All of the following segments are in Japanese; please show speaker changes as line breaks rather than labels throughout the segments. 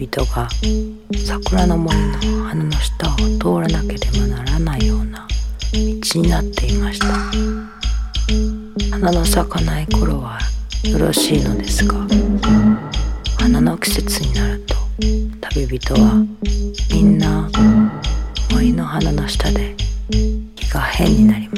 人が桜の森の花の下を通らなければならないような道になっていました。花の咲かない頃はよろしいのですが花の季節になると旅人はみんな森の花の下で日が変になります。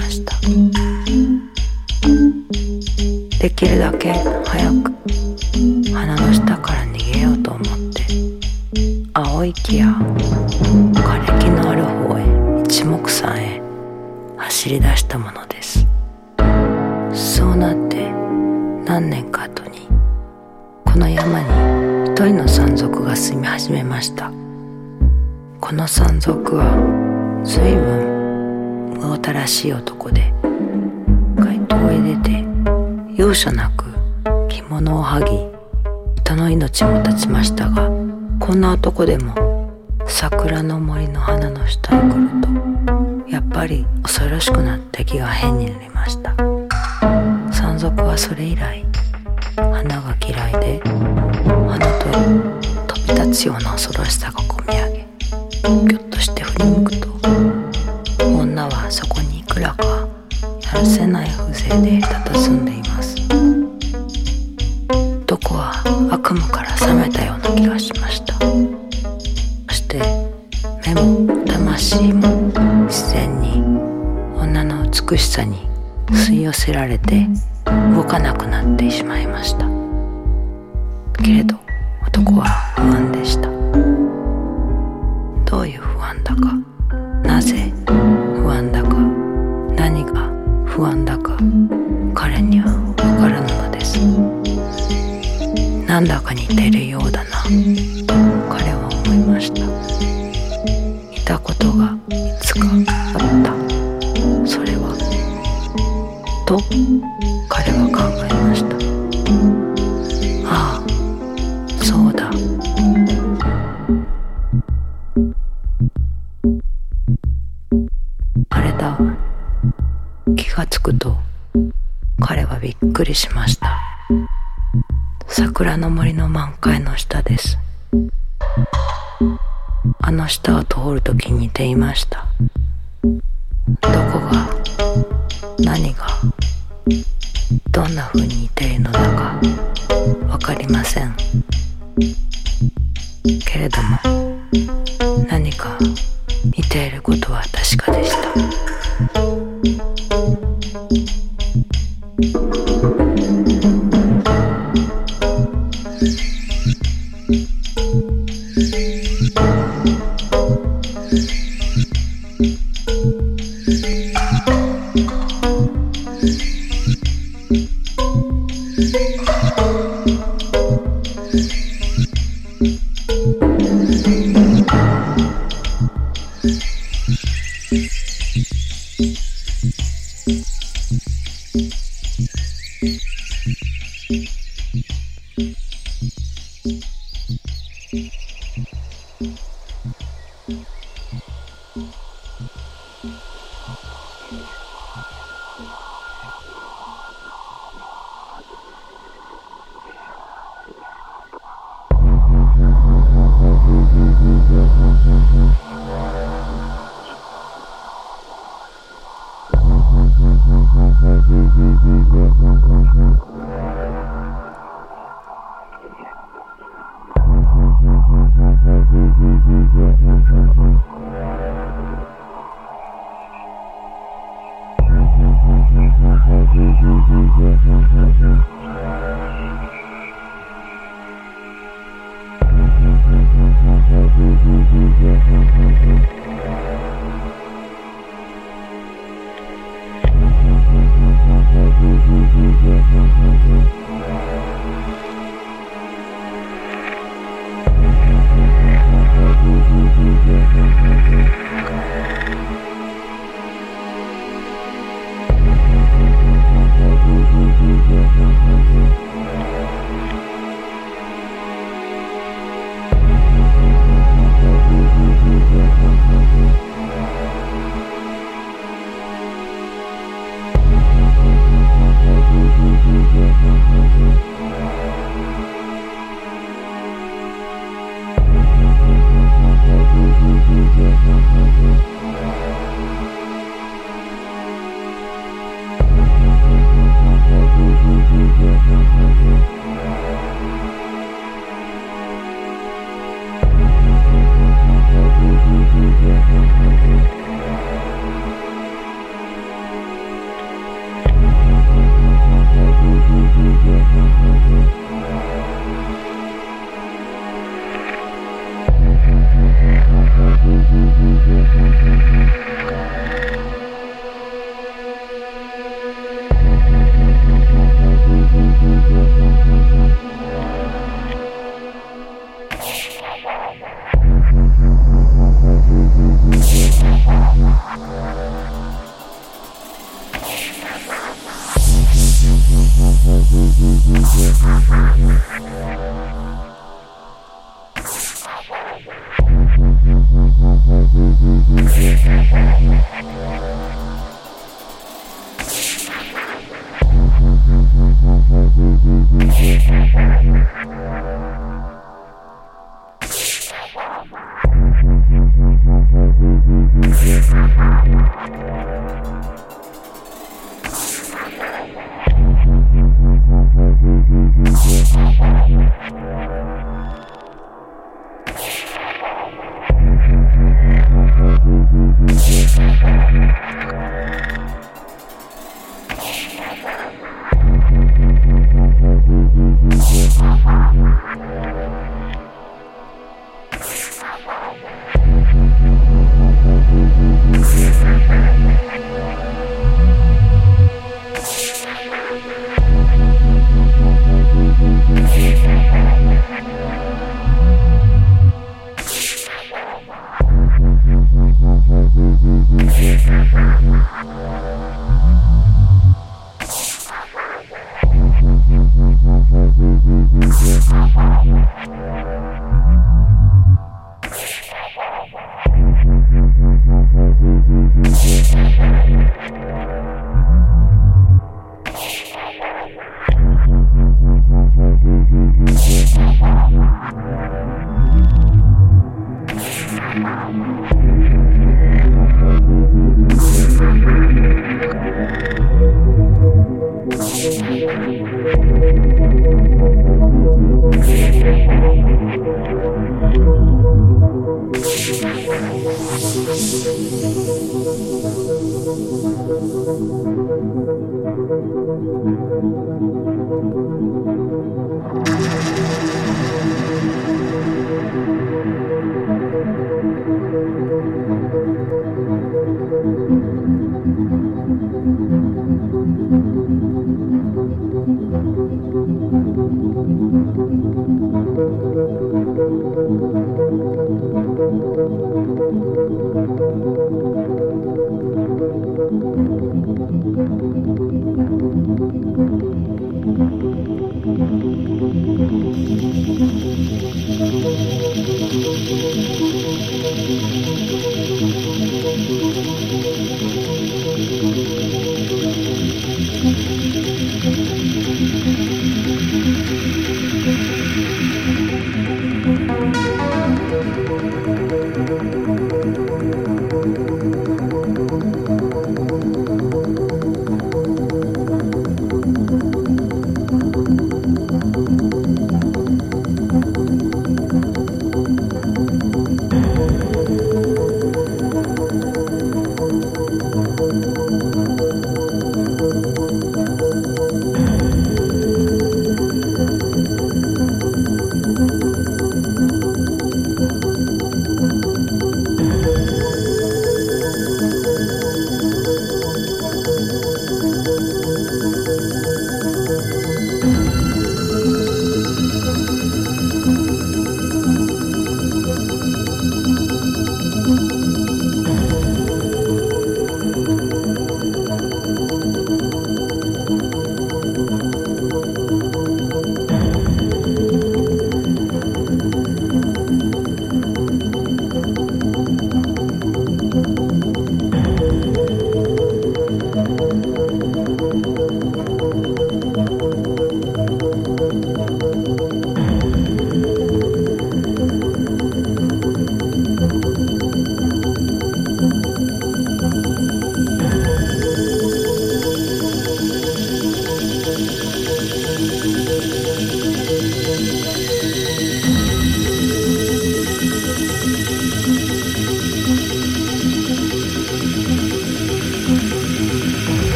り出したものです。そうなって何年か後にこの山に一人の山賊が住み始めました。この山賊は随分魚たらしい男で街頭へ出て容赦なく着物を剥ぎ人の命も絶ちましたがこんな男でも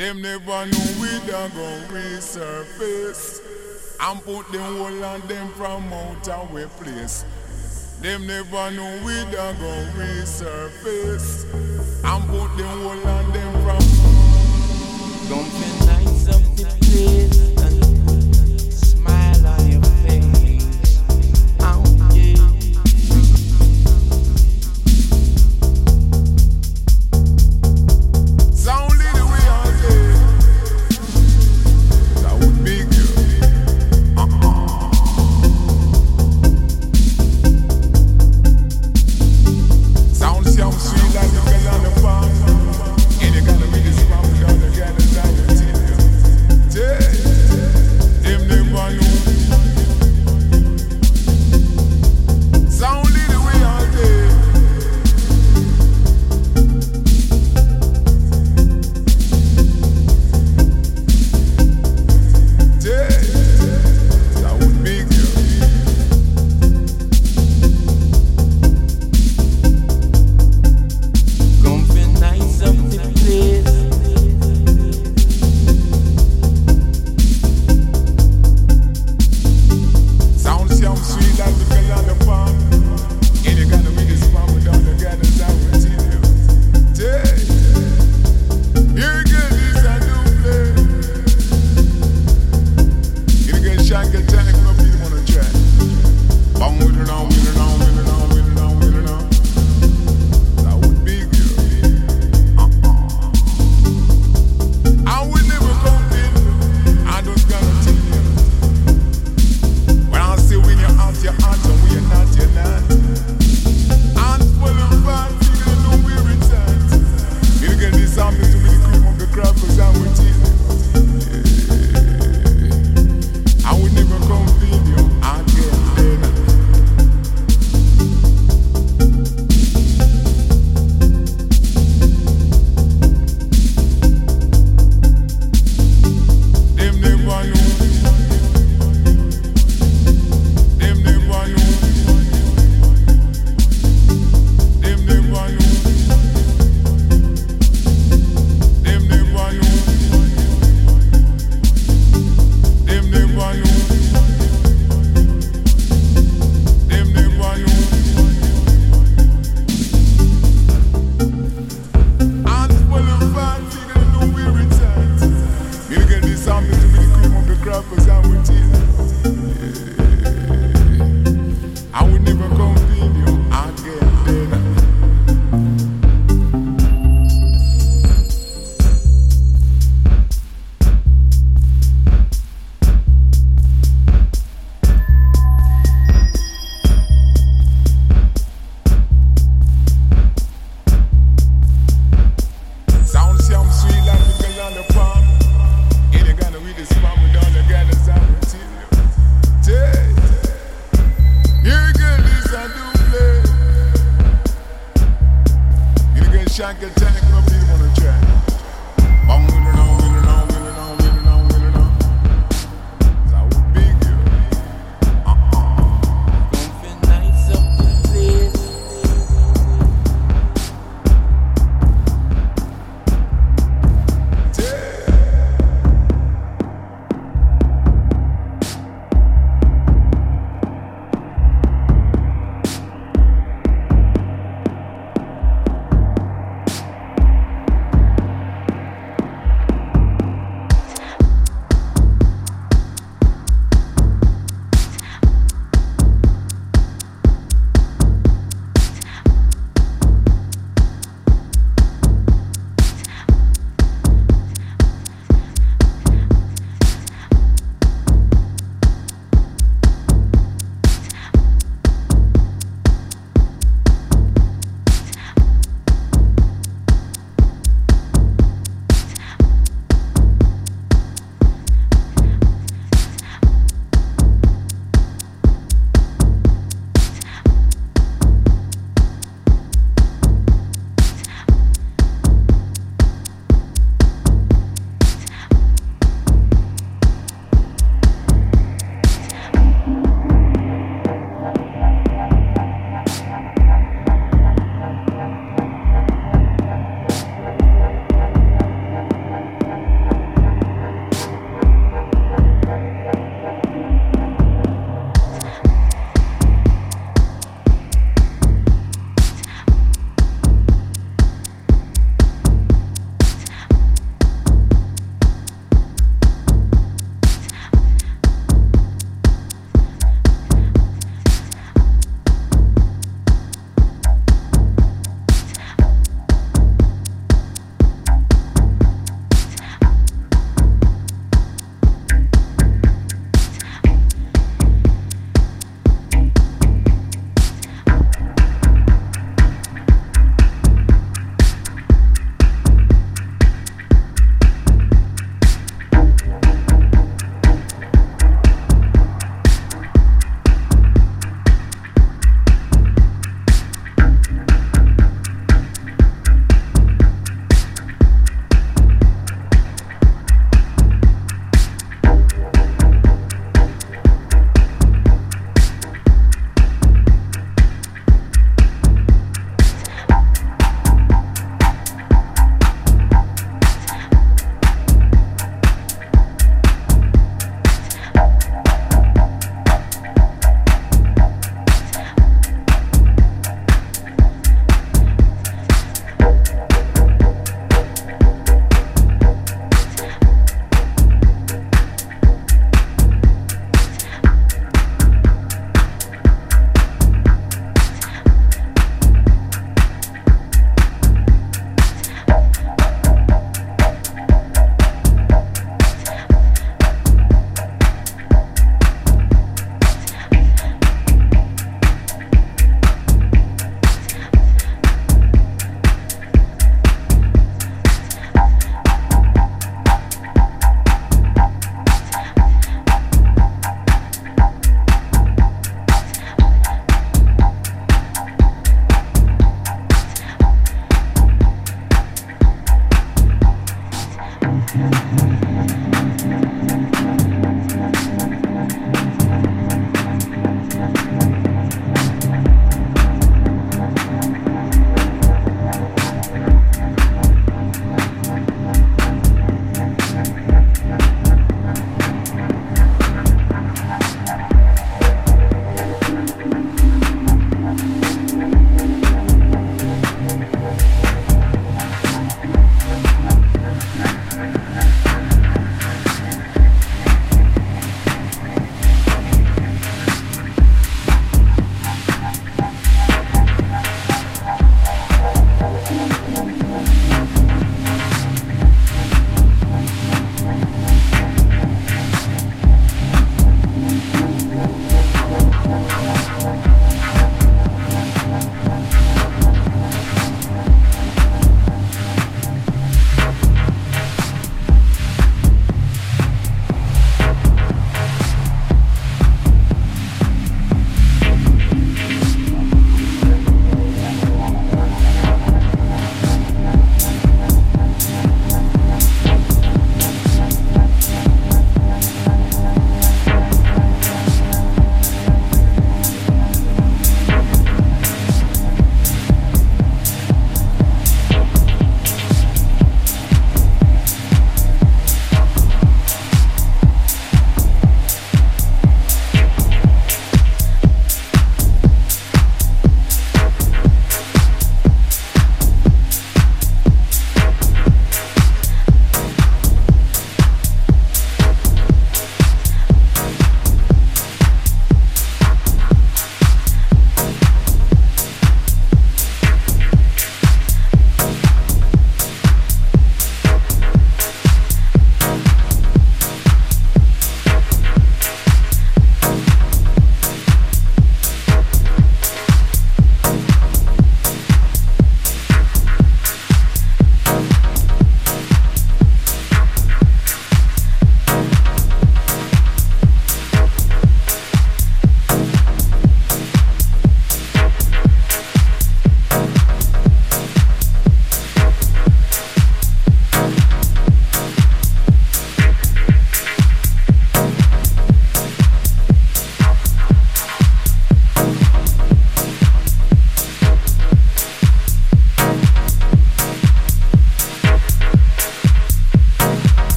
Them never know we done go resurface and put them whole on them from out of we place. Them never know we done go resurface and put them whole on them from.
Be nice up the place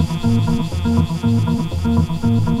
Thank you.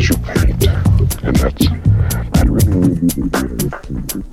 As you paint. And
that's, that really, really, really, really, really,
really